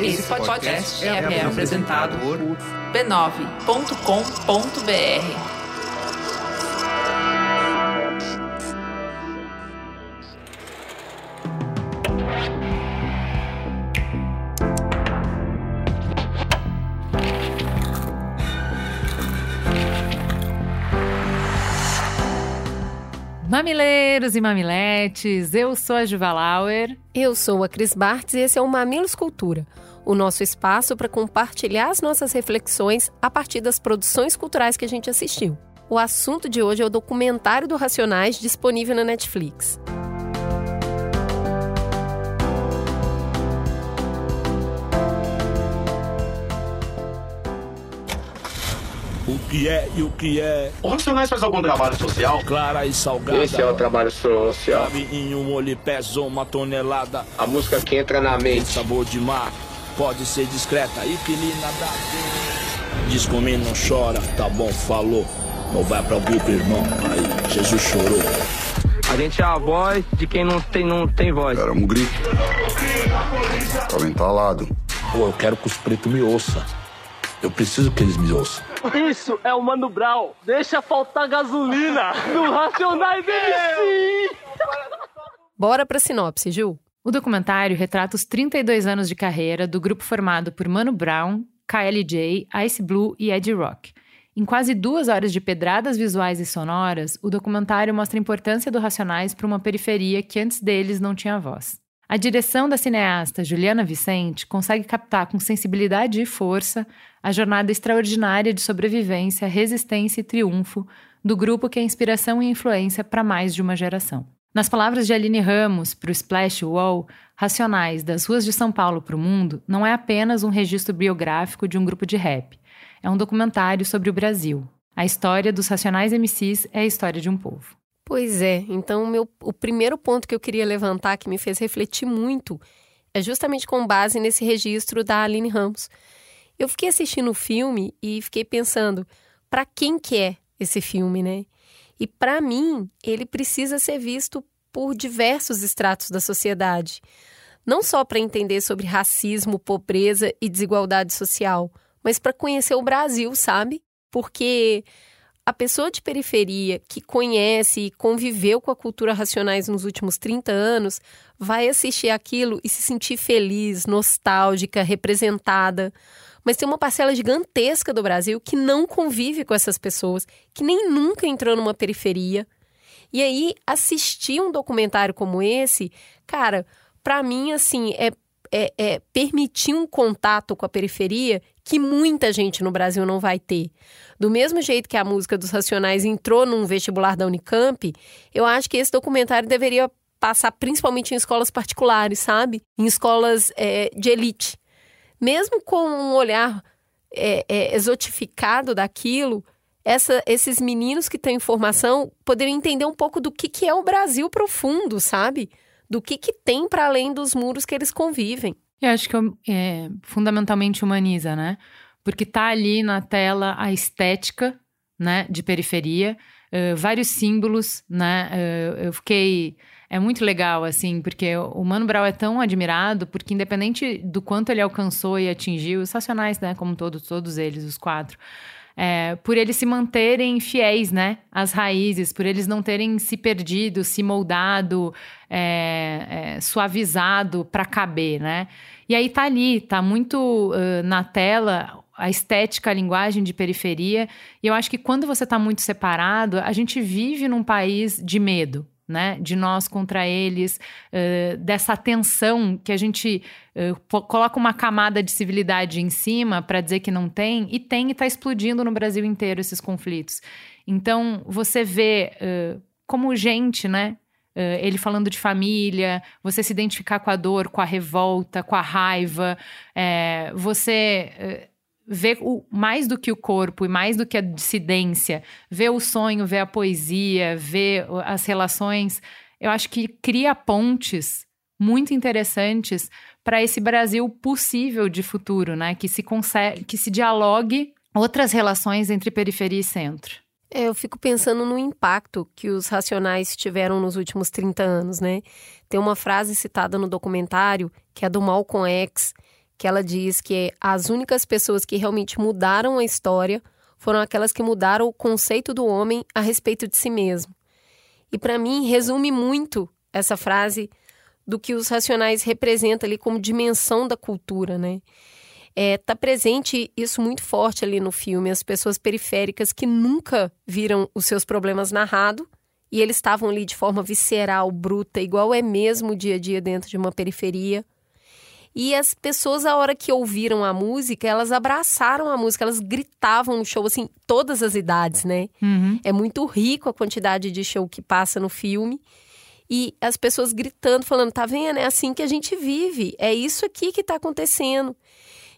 Esse podcast é, é apresentado por b9.com.br. Mamileiros e mamiletes, eu sou a Juva Lauer. Eu sou a Cris Bartz e esse é o Mamilos Cultura, o nosso espaço para compartilhar as nossas reflexões a partir das produções culturais que a gente assistiu. O assunto de hoje é o documentário do Racionais disponível na Netflix. O que é e o que é. O Racionais faz algum trabalho social? Clara e salgada. Esse é o trabalho social. Cabe em um olho pesa uma tonelada. A música que entra na Tem mente. sabor de mar. Pode ser discreta e pilina da Diz comigo não chora, tá bom, falou. Não vai pra grupo, irmão. Aí, Jesus chorou. A gente é a voz de quem não tem, não tem voz. Era um grito. Tava entalado. Pô, eu quero que os pretos me ouçam. Eu preciso que eles me ouçam. Isso é o Mano Brown. Deixa faltar gasolina no Racionais MC. Bora pra sinopse, Ju. O documentário retrata os 32 anos de carreira do grupo formado por Mano Brown, KLJ, Ice Blue e Ed Rock. Em quase duas horas de pedradas visuais e sonoras, o documentário mostra a importância do Racionais para uma periferia que antes deles não tinha voz. A direção da cineasta Juliana Vicente consegue captar com sensibilidade e força a jornada extraordinária de sobrevivência, resistência e triunfo do grupo que é inspiração e influência para mais de uma geração. Nas palavras de Aline Ramos para o Splash Wall, Racionais das ruas de São Paulo para o mundo não é apenas um registro biográfico de um grupo de rap. É um documentário sobre o Brasil. A história dos Racionais MCs é a história de um povo. Pois é, então o, meu, o primeiro ponto que eu queria levantar, que me fez refletir muito, é justamente com base nesse registro da Aline Ramos. Eu fiquei assistindo o filme e fiquei pensando, para quem que é esse filme, né? E para mim, ele precisa ser visto por diversos estratos da sociedade. Não só para entender sobre racismo, pobreza e desigualdade social, mas para conhecer o Brasil, sabe? Porque a pessoa de periferia que conhece e conviveu com a cultura racionais nos últimos 30 anos vai assistir aquilo e se sentir feliz, nostálgica, representada. Mas tem uma parcela gigantesca do Brasil que não convive com essas pessoas, que nem nunca entrou numa periferia. E aí, assistir um documentário como esse, cara, para mim, assim, é, é, é permitir um contato com a periferia que muita gente no Brasil não vai ter. Do mesmo jeito que a música dos Racionais entrou num vestibular da Unicamp, eu acho que esse documentário deveria passar principalmente em escolas particulares, sabe? Em escolas é, de elite. Mesmo com um olhar é, é, exotificado daquilo, essa, esses meninos que têm informação poderiam entender um pouco do que, que é o Brasil profundo, sabe? Do que, que tem para além dos muros que eles convivem. Eu acho que é, fundamentalmente humaniza, né? Porque tá ali na tela a estética, né, de periferia, uh, vários símbolos, né? Uh, eu fiquei é muito legal, assim, porque o Mano Brown é tão admirado, porque independente do quanto ele alcançou e atingiu, os Racionais, né, como todos, todos eles, os quatro, é, por eles se manterem fiéis, né, às raízes, por eles não terem se perdido, se moldado, é, é, suavizado para caber, né? E aí tá ali, tá muito uh, na tela a estética, a linguagem de periferia. E eu acho que quando você está muito separado, a gente vive num país de medo, né? De nós contra eles, uh, dessa tensão que a gente uh, coloca uma camada de civilidade em cima para dizer que não tem, e tem e está explodindo no Brasil inteiro esses conflitos. Então, você vê uh, como gente, né? ele falando de família, você se identificar com a dor, com a revolta, com a raiva, é, você ver o, mais do que o corpo e mais do que a dissidência, ver o sonho, ver a poesia, ver as relações, eu acho que cria pontes muito interessantes para esse Brasil possível de futuro, né? Que se consegue, que se dialogue outras relações entre periferia e centro. É, eu fico pensando no impacto que os racionais tiveram nos últimos 30 anos, né? Tem uma frase citada no documentário, que é do Malcolm X, que ela diz que as únicas pessoas que realmente mudaram a história foram aquelas que mudaram o conceito do homem a respeito de si mesmo. E para mim resume muito essa frase do que os racionais representam ali como dimensão da cultura, né? É, tá presente isso muito forte ali no filme, as pessoas periféricas que nunca viram os seus problemas narrados e eles estavam ali de forma visceral, bruta, igual é mesmo o dia a dia dentro de uma periferia. E as pessoas, a hora que ouviram a música, elas abraçaram a música, elas gritavam no show, assim, todas as idades, né? Uhum. É muito rico a quantidade de show que passa no filme. E as pessoas gritando, falando, tá vendo? É assim que a gente vive. É isso aqui que tá acontecendo.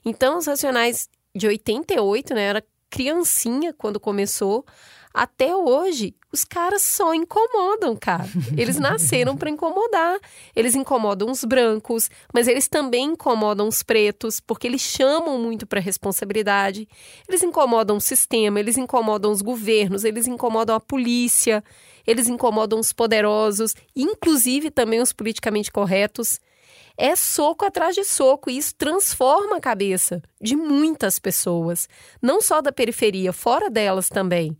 Então, os Racionais de 88, né? Era criancinha quando começou. Até hoje, os caras só incomodam, cara. Eles nasceram para incomodar. Eles incomodam os brancos, mas eles também incomodam os pretos, porque eles chamam muito para responsabilidade. Eles incomodam o sistema, eles incomodam os governos, eles incomodam a polícia, eles incomodam os poderosos, inclusive também os politicamente corretos. É soco atrás de soco e isso transforma a cabeça de muitas pessoas, não só da periferia, fora delas também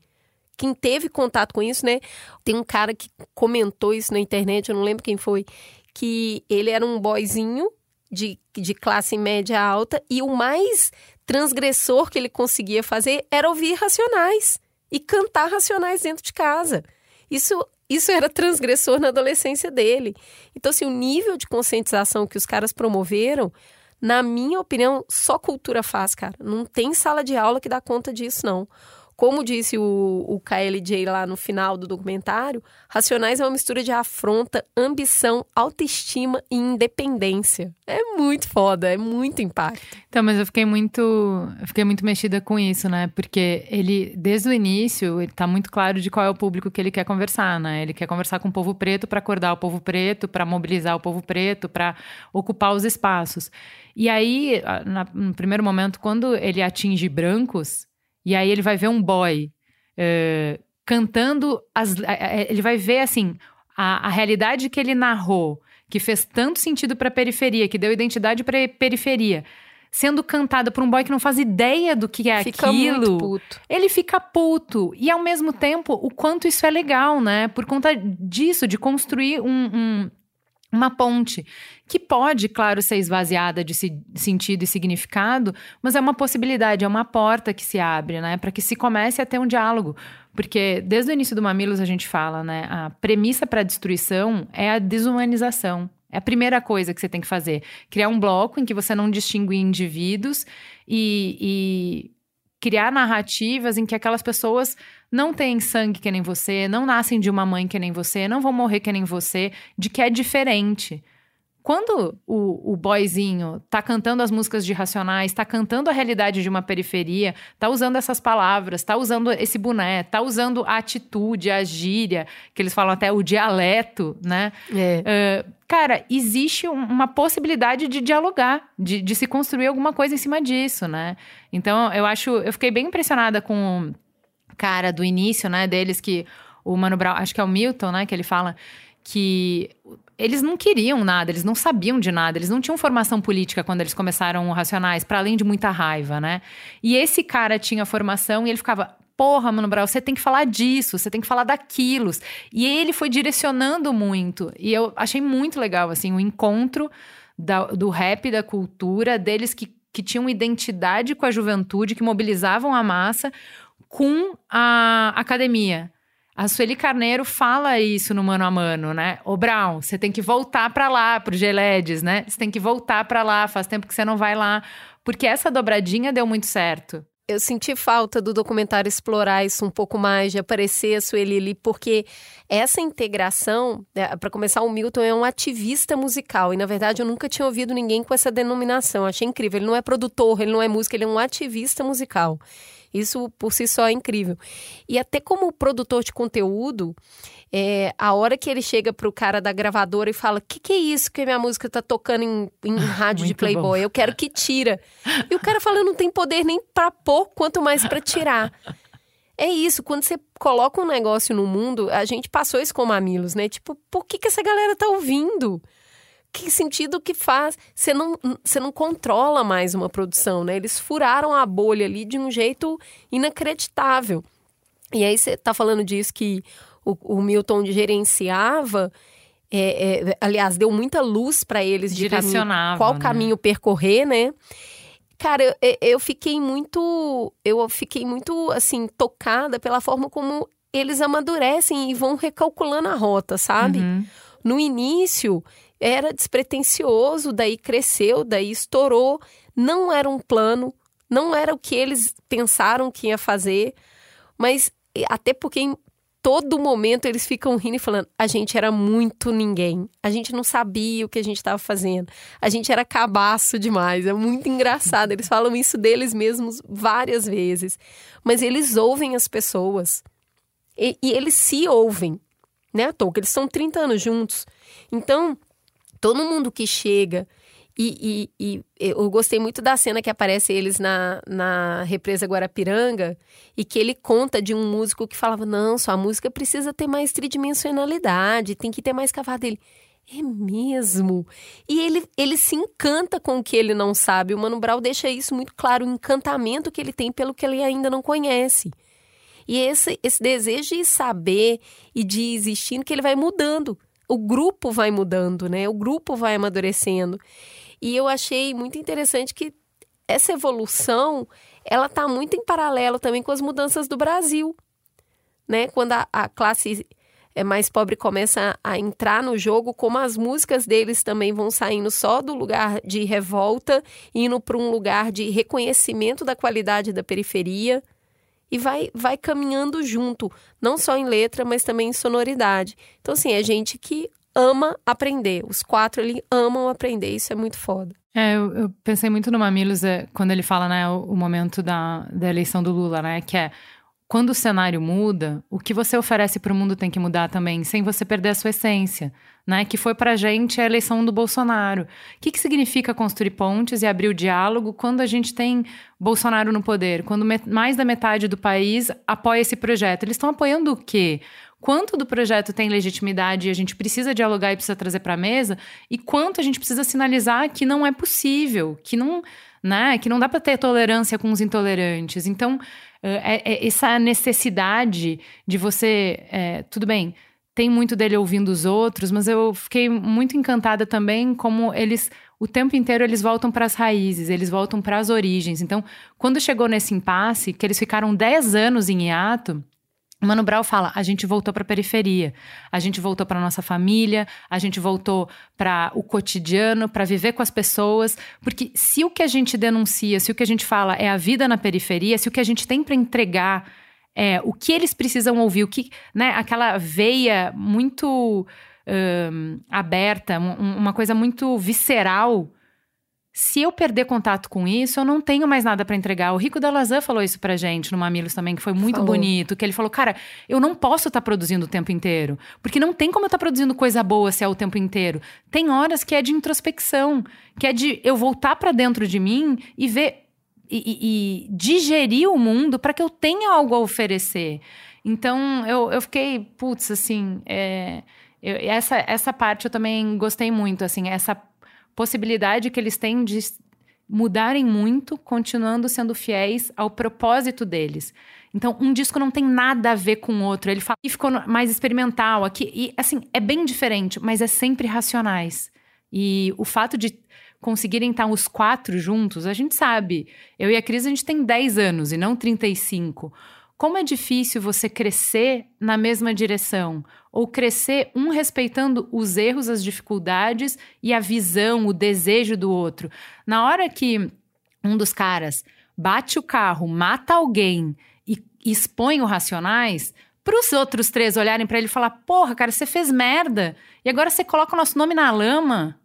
quem teve contato com isso, né? Tem um cara que comentou isso na internet, eu não lembro quem foi, que ele era um boyzinho de, de classe média alta e o mais transgressor que ele conseguia fazer era ouvir racionais e cantar racionais dentro de casa. Isso isso era transgressor na adolescência dele. Então, assim, o nível de conscientização que os caras promoveram, na minha opinião, só cultura faz, cara. Não tem sala de aula que dá conta disso, não. Como disse o, o KLJ lá no final do documentário, Racionais é uma mistura de afronta, ambição, autoestima e independência. É muito foda, é muito impacto. Então, mas eu fiquei muito, eu fiquei muito mexida com isso, né? Porque ele, desde o início, ele tá muito claro de qual é o público que ele quer conversar, né? Ele quer conversar com o povo preto para acordar o povo preto, para mobilizar o povo preto, para ocupar os espaços. E aí, na, no primeiro momento, quando ele atinge brancos, e aí ele vai ver um boy uh, cantando. As, ele vai ver, assim, a, a realidade que ele narrou, que fez tanto sentido para a periferia, que deu identidade para periferia sendo cantada por um boy que não faz ideia do que é fica aquilo. Puto. Ele fica puto. E ao mesmo tempo, o quanto isso é legal, né? Por conta disso, de construir um, um, uma ponte que pode, claro, ser esvaziada de sentido e significado, mas é uma possibilidade, é uma porta que se abre, né, para que se comece a ter um diálogo, porque desde o início do Mamilos a gente fala, né, a premissa para a destruição é a desumanização. É a primeira coisa que você tem que fazer. Criar um bloco em que você não distingue indivíduos e, e criar narrativas em que aquelas pessoas não têm sangue que nem você, não nascem de uma mãe que nem você, não vão morrer que nem você, de que é diferente. Quando o, o boyzinho tá cantando as músicas de Racionais, tá cantando a realidade de uma periferia, tá usando essas palavras, tá usando esse boné, tá usando a atitude, a gíria, que eles falam até o dialeto, né? É. Uh, cara, existe uma possibilidade de dialogar, de, de se construir alguma coisa em cima disso, né? Então, eu acho, eu fiquei bem impressionada com o cara do início, né, deles, que o Mano Brown, acho que é o Milton, né, que ele fala que eles não queriam nada, eles não sabiam de nada, eles não tinham formação política quando eles começaram o Racionais, para além de muita raiva, né? E esse cara tinha formação e ele ficava, porra, Mano Brown, você tem que falar disso, você tem que falar daquilo. E ele foi direcionando muito. E eu achei muito legal, assim, o encontro da, do rap, da cultura, deles que, que tinham identidade com a juventude, que mobilizavam a massa, com a academia. A Sueli Carneiro fala isso no mano a mano, né? Ô Brown, você tem que voltar para lá, pro Geledes, né? Você tem que voltar para lá, faz tempo que você não vai lá, porque essa dobradinha deu muito certo. Eu senti falta do documentário explorar isso um pouco mais, de aparecer a Sueli ali, porque essa integração, né, para começar, o Milton é um ativista musical, e na verdade eu nunca tinha ouvido ninguém com essa denominação, achei incrível. Ele não é produtor, ele não é músico, ele é um ativista musical. Isso por si só é incrível. E até como produtor de conteúdo, é, a hora que ele chega pro cara da gravadora e fala: que que é isso que minha música tá tocando em, em rádio de Playboy? Bom. Eu quero que tira. E o cara fala: não tem poder nem pra pôr, quanto mais para tirar. É isso, quando você coloca um negócio no mundo, a gente passou isso com mamilos, né? Tipo, por que, que essa galera tá ouvindo? Que sentido que faz? Você não, você não controla mais uma produção, né? Eles furaram a bolha ali de um jeito inacreditável. E aí você tá falando disso que o, o Milton gerenciava. É, é, aliás, deu muita luz para eles de caminho, qual né? caminho percorrer, né? Cara, eu, eu fiquei muito. Eu fiquei muito, assim, tocada pela forma como eles amadurecem e vão recalculando a rota, sabe? Uhum. No início era despretensioso, daí cresceu, daí estourou. Não era um plano, não era o que eles pensaram que ia fazer, mas até porque em todo momento eles ficam rindo e falando: a gente era muito ninguém, a gente não sabia o que a gente estava fazendo, a gente era cabaço demais. É muito engraçado. Eles falam isso deles mesmos várias vezes, mas eles ouvem as pessoas e, e eles se ouvem, né? À toa, eles estão 30 anos juntos. Então, todo mundo que chega. E, e, e, eu gostei muito da cena que aparece eles na, na represa Guarapiranga e que ele conta de um músico que falava: Não, sua música precisa ter mais tridimensionalidade, tem que ter mais cavalo dele. É mesmo? E ele, ele se encanta com o que ele não sabe. O Mano Brown deixa isso muito claro, o encantamento que ele tem pelo que ele ainda não conhece. E esse, esse desejo de saber e de existir, que ele vai mudando o grupo vai mudando, né? O grupo vai amadurecendo. E eu achei muito interessante que essa evolução, ela está muito em paralelo também com as mudanças do Brasil, né? Quando a, a classe é mais pobre começa a entrar no jogo, como as músicas deles também vão saindo só do lugar de revolta, indo para um lugar de reconhecimento da qualidade da periferia e vai, vai caminhando junto, não só em letra, mas também em sonoridade. Então, assim, é gente que ama aprender. Os quatro ali amam aprender, isso é muito foda. É, eu, eu pensei muito no Mamilos é, quando ele fala, né, o, o, momento da, da eleição do Lula, né, que é quando o cenário muda, o que você oferece para o mundo tem que mudar também, sem você perder a sua essência, né? Que foi para a gente a eleição do Bolsonaro. O que, que significa construir pontes e abrir o diálogo quando a gente tem Bolsonaro no poder? Quando mais da metade do país apoia esse projeto. Eles estão apoiando o quê? Quanto do projeto tem legitimidade e a gente precisa dialogar e precisa trazer para a mesa? E quanto a gente precisa sinalizar que não é possível, que não, né? Que não dá para ter tolerância com os intolerantes. Então é, é essa necessidade de você. É, tudo bem, tem muito dele ouvindo os outros, mas eu fiquei muito encantada também como eles. O tempo inteiro eles voltam para as raízes, eles voltam para as origens. Então, quando chegou nesse impasse, que eles ficaram 10 anos em hiato, Mano Brown fala: a gente voltou para a periferia, a gente voltou para nossa família, a gente voltou para o cotidiano, para viver com as pessoas, porque se o que a gente denuncia, se o que a gente fala é a vida na periferia, se o que a gente tem para entregar é o que eles precisam ouvir, o que, né, aquela veia muito um, aberta, um, uma coisa muito visceral se eu perder contato com isso, eu não tenho mais nada para entregar. O Rico da Lazan falou isso pra gente no Mamilos também, que foi muito falou. bonito, que ele falou: "Cara, eu não posso estar tá produzindo o tempo inteiro, porque não tem como eu estar tá produzindo coisa boa se é o tempo inteiro. Tem horas que é de introspecção, que é de eu voltar para dentro de mim e ver e, e, digerir o mundo para que eu tenha algo a oferecer. Então, eu, eu fiquei, putz, assim, é, eu, essa, essa parte eu também gostei muito, assim, essa possibilidade que eles têm de mudarem muito, continuando sendo fiéis ao propósito deles. Então, um disco não tem nada a ver com o outro. Ele fala, ficou mais experimental aqui. E, assim, é bem diferente, mas é sempre racionais. E o fato de conseguirem estar os quatro juntos, a gente sabe. Eu e a Cris, a gente tem 10 anos e não 35. Como é difícil você crescer na mesma direção, ou crescer um respeitando os erros, as dificuldades e a visão, o desejo do outro. Na hora que um dos caras bate o carro, mata alguém e expõe o Racionais, para os outros três olharem para ele e falar: Porra, cara, você fez merda e agora você coloca o nosso nome na lama.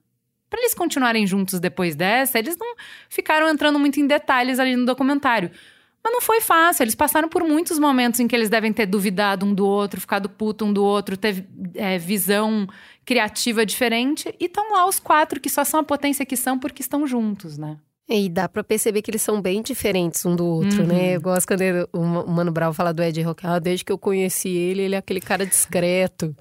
Para eles continuarem juntos depois dessa, eles não ficaram entrando muito em detalhes ali no documentário. Mas não foi fácil. Eles passaram por muitos momentos em que eles devem ter duvidado um do outro, ficado puto um do outro, ter é, visão criativa diferente. E estão lá os quatro, que só são a potência que são porque estão juntos, né? E dá pra perceber que eles são bem diferentes um do outro, né? uhum. né? Eu gosto quando o Mano Brown fala do Ed Rock. Ah, desde que eu conheci ele, ele é aquele cara discreto.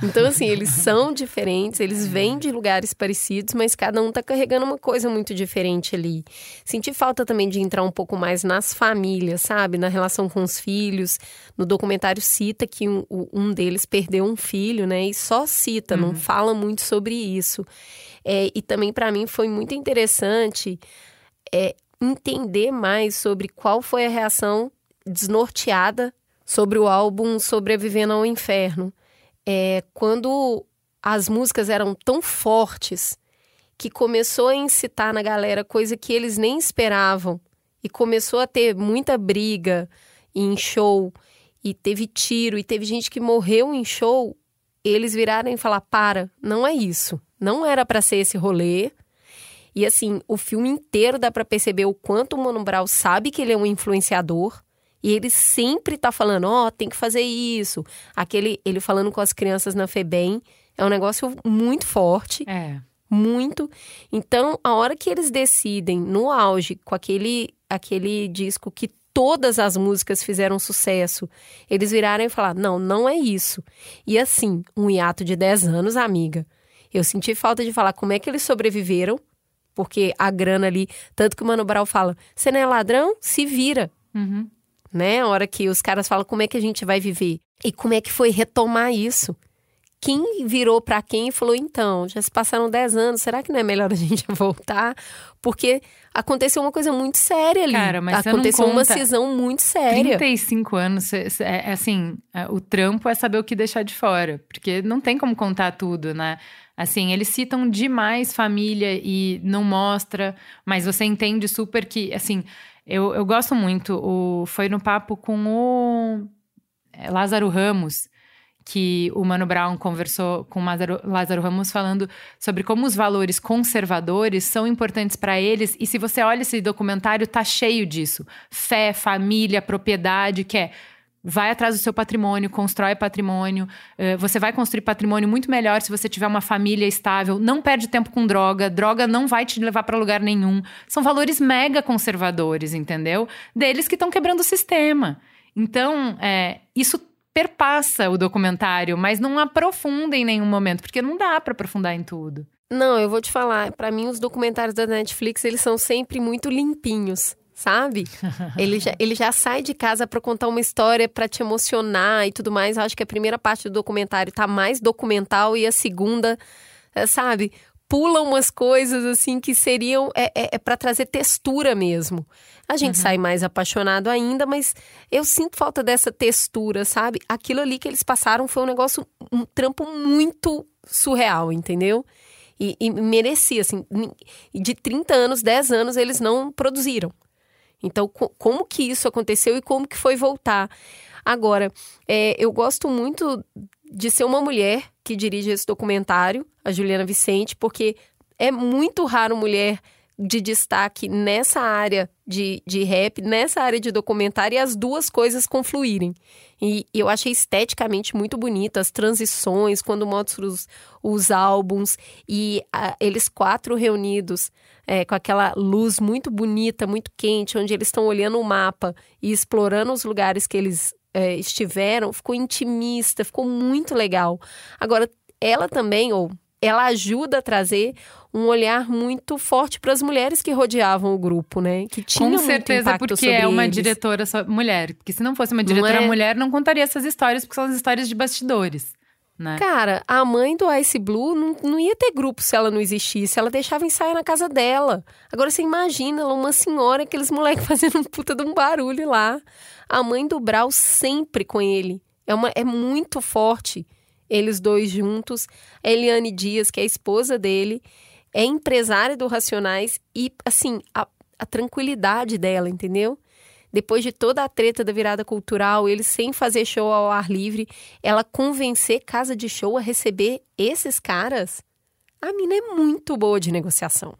Então, assim, eles são diferentes, eles vêm de lugares parecidos, mas cada um tá carregando uma coisa muito diferente ali. Senti falta também de entrar um pouco mais nas famílias, sabe? Na relação com os filhos. No documentário cita que um, um deles perdeu um filho, né? E só cita, uhum. não fala muito sobre isso. É, e também para mim foi muito interessante é, entender mais sobre qual foi a reação desnorteada sobre o álbum Sobrevivendo ao Inferno. É, quando as músicas eram tão fortes que começou a incitar na galera coisa que eles nem esperavam e começou a ter muita briga em show e teve tiro e teve gente que morreu em show, eles viraram e falaram: para, não é isso. Não era para ser esse rolê. E assim, o filme inteiro dá para perceber o quanto o Mano Brown sabe que ele é um influenciador. E ele sempre tá falando, ó, oh, tem que fazer isso. Aquele, ele falando com as crianças na FEBEM, é um negócio muito forte. É. Muito. Então, a hora que eles decidem, no auge, com aquele, aquele disco que todas as músicas fizeram sucesso, eles viraram e falaram: não, não é isso. E assim, um hiato de 10 anos, amiga. Eu senti falta de falar como é que eles sobreviveram, porque a grana ali, tanto que o Mano Brown fala: você não é ladrão? Se vira. Uhum. Né? A hora que os caras falam como é que a gente vai viver. E como é que foi retomar isso? Quem virou para quem e falou: então, já se passaram 10 anos, será que não é melhor a gente voltar? Porque aconteceu uma coisa muito séria ali. Cara, mas aconteceu uma cisão muito séria. 35 anos, é, é, assim, é, o trampo é saber o que deixar de fora, porque não tem como contar tudo, né? Assim, eles citam demais família e não mostra, mas você entende super que, assim, eu, eu gosto muito. O, foi no papo com o é, Lázaro Ramos, que o Mano Brown conversou com o Lázaro, Lázaro Ramos falando sobre como os valores conservadores são importantes para eles. E se você olha esse documentário, tá cheio disso. Fé, família, propriedade, que é vai atrás do seu patrimônio, constrói patrimônio. Eh, você vai construir patrimônio muito melhor se você tiver uma família estável. Não perde tempo com droga. Droga não vai te levar para lugar nenhum. São valores mega conservadores, entendeu? Deles que estão quebrando o sistema. Então, é, isso perpassa o documentário, mas não aprofunda em nenhum momento, porque não dá para aprofundar em tudo. Não, eu vou te falar. Para mim, os documentários da Netflix eles são sempre muito limpinhos sabe? ele, já, ele já sai de casa para contar uma história para te emocionar e tudo mais. Eu acho que a primeira parte do documentário tá mais documental e a segunda, é, sabe? Pula umas coisas assim que seriam é, é, é para trazer textura mesmo. A gente uhum. sai mais apaixonado ainda, mas eu sinto falta dessa textura, sabe? Aquilo ali que eles passaram foi um negócio, um trampo muito surreal, entendeu? E, e merecia, assim, de 30 anos, 10 anos eles não produziram. Então, co como que isso aconteceu e como que foi voltar? Agora, é, eu gosto muito de ser uma mulher que dirige esse documentário, a Juliana Vicente, porque é muito raro mulher de destaque nessa área de, de rap, nessa área de documentário e as duas coisas confluírem. E eu achei esteticamente muito bonito as transições, quando mostra os, os álbuns e a, eles quatro reunidos é, com aquela luz muito bonita, muito quente, onde eles estão olhando o mapa e explorando os lugares que eles é, estiveram, ficou intimista, ficou muito legal. Agora, ela também, ou ela ajuda a trazer um olhar muito forte para as mulheres que rodeavam o grupo, né? Que tinha Com certeza, porque é uma eles. diretora mulher. Porque se não fosse uma diretora não é... mulher, não contaria essas histórias, porque são as histórias de bastidores. Né? Cara, a mãe do Ice Blue não, não ia ter grupo se ela não existisse. Ela deixava ensaiar na casa dela. Agora você imagina ela, uma senhora, aqueles moleques fazendo um puta de um barulho lá. A mãe do Brau sempre com ele. É, uma, é muito forte eles dois juntos. A Eliane Dias, que é a esposa dele, é empresária do Racionais e, assim, a, a tranquilidade dela, entendeu? Depois de toda a treta da virada cultural, eles sem fazer show ao ar livre, ela convencer casa de show a receber esses caras. A mina é muito boa de negociação.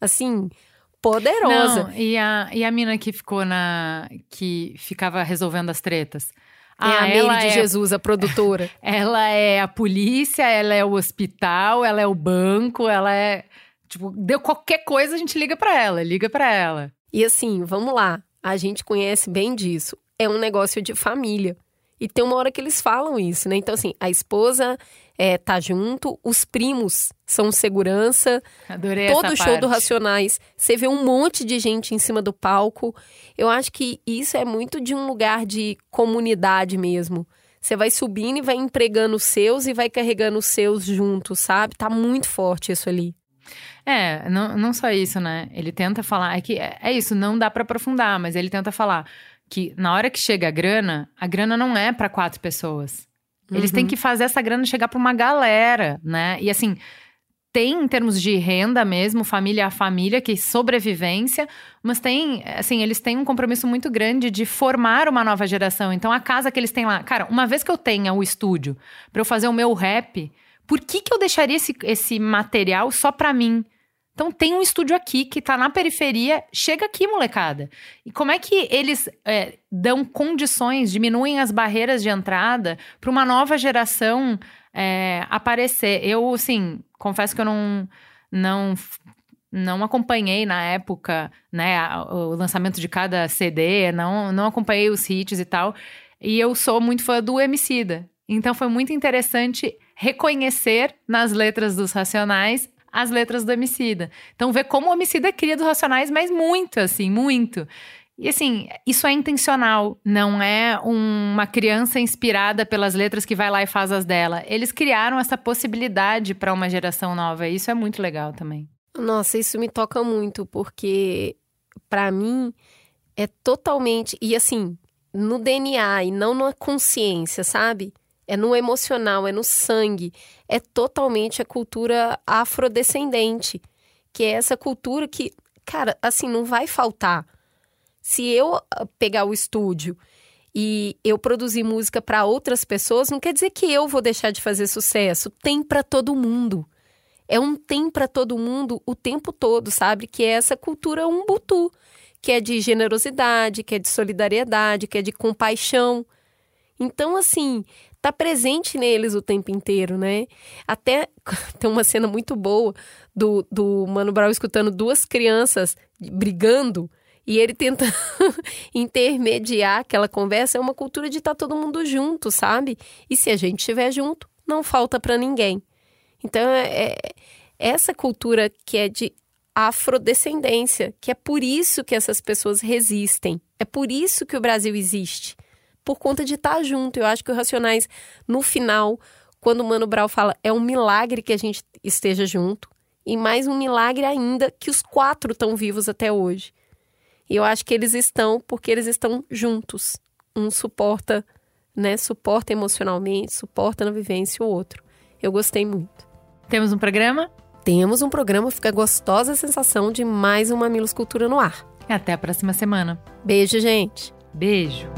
Assim, poderosa. Não, e a, e a mina que ficou na. que ficava resolvendo as tretas? É ah, a ela de é, Jesus, a produtora. Ela é a polícia, ela é o hospital, ela é o banco, ela é. Tipo, deu qualquer coisa, a gente liga para ela, liga para ela. E assim, vamos lá. A gente conhece bem disso. É um negócio de família. E tem uma hora que eles falam isso, né? Então, assim, a esposa é, tá junto, os primos são segurança. Adorei Todo essa show parte. do Racionais, você vê um monte de gente em cima do palco. Eu acho que isso é muito de um lugar de comunidade mesmo. Você vai subindo e vai empregando os seus e vai carregando os seus juntos, sabe? Tá muito forte isso ali. É, não, não só isso, né? Ele tenta falar. É que é, é isso, não dá pra aprofundar, mas ele tenta falar que na hora que chega a grana, a grana não é pra quatro pessoas. Eles têm que fazer essa grana chegar pra uma galera, né? E assim, tem em termos de renda mesmo, família a família, que sobrevivência, mas tem, assim, eles têm um compromisso muito grande de formar uma nova geração. Então a casa que eles têm lá, cara, uma vez que eu tenha o estúdio pra eu fazer o meu rap, por que que eu deixaria esse, esse material só pra mim? Então tem um estúdio aqui que tá na periferia, chega aqui, molecada. E como é que eles é, dão condições, diminuem as barreiras de entrada para uma nova geração é, aparecer? Eu, assim, confesso que eu não, não, não acompanhei na época, né, o lançamento de cada CD, não, não acompanhei os hits e tal. E eu sou muito fã do Emicida. Então foi muito interessante reconhecer nas letras dos Racionais as letras do Emicida. Então ver como o Emicida cria dos Racionais, mas muito, assim, muito. E assim, isso é intencional, não é um- uma criança inspirada pelas letras que vai lá e faz as dela. Eles criaram essa possibilidade para uma geração nova, e isso é muito legal também. Nossa, isso me toca muito, porque pra mim é totalmente. E assim, no DNA e não na consciência, sabe? É no emocional, é no sangue. É totalmente a cultura afrodescendente, que é essa cultura que, cara, assim, não vai faltar. Se eu ah, pegar o estúdio e eu produzir música pra outras pessoas, não quer dizer que eu vou deixar de fazer sucesso. Tem pra todo mundo é um tem para todo mundo o tempo todo, sabe? Que é essa cultura umbutu, que é de generosidade, que é de solidariedade, que é de compaixão. Então, assim, tá presente neles o tempo inteiro, né? Até tem uma cena muito boa do, do Mano Brown escutando duas crianças brigando e ele tenta intermediar aquela conversa. É uma cultura de estar todo mundo junto, sabe? E se a gente estiver junto, não falta para ninguém. Então, é, é essa cultura que é de afrodescendência, que é por isso que essas pessoas resistem. É por isso que o Brasil existe. Por conta de estar junto. Eu acho que o Racionais, no final, quando o Mano Brown fala, é um milagre que a gente esteja junto. E mais um milagre ainda que os quatro estão vivos até hoje. E eu acho que eles estão porque eles estão juntos. Um suporta, né? Suporta emocionalmente, suporta na vivência o outro. Eu gostei muito. Temos um programa? Temos um programa, fica gostosa a sensação de mais um Mamilos Cultura no ar. Até a próxima semana. Beijo, gente! Beijo.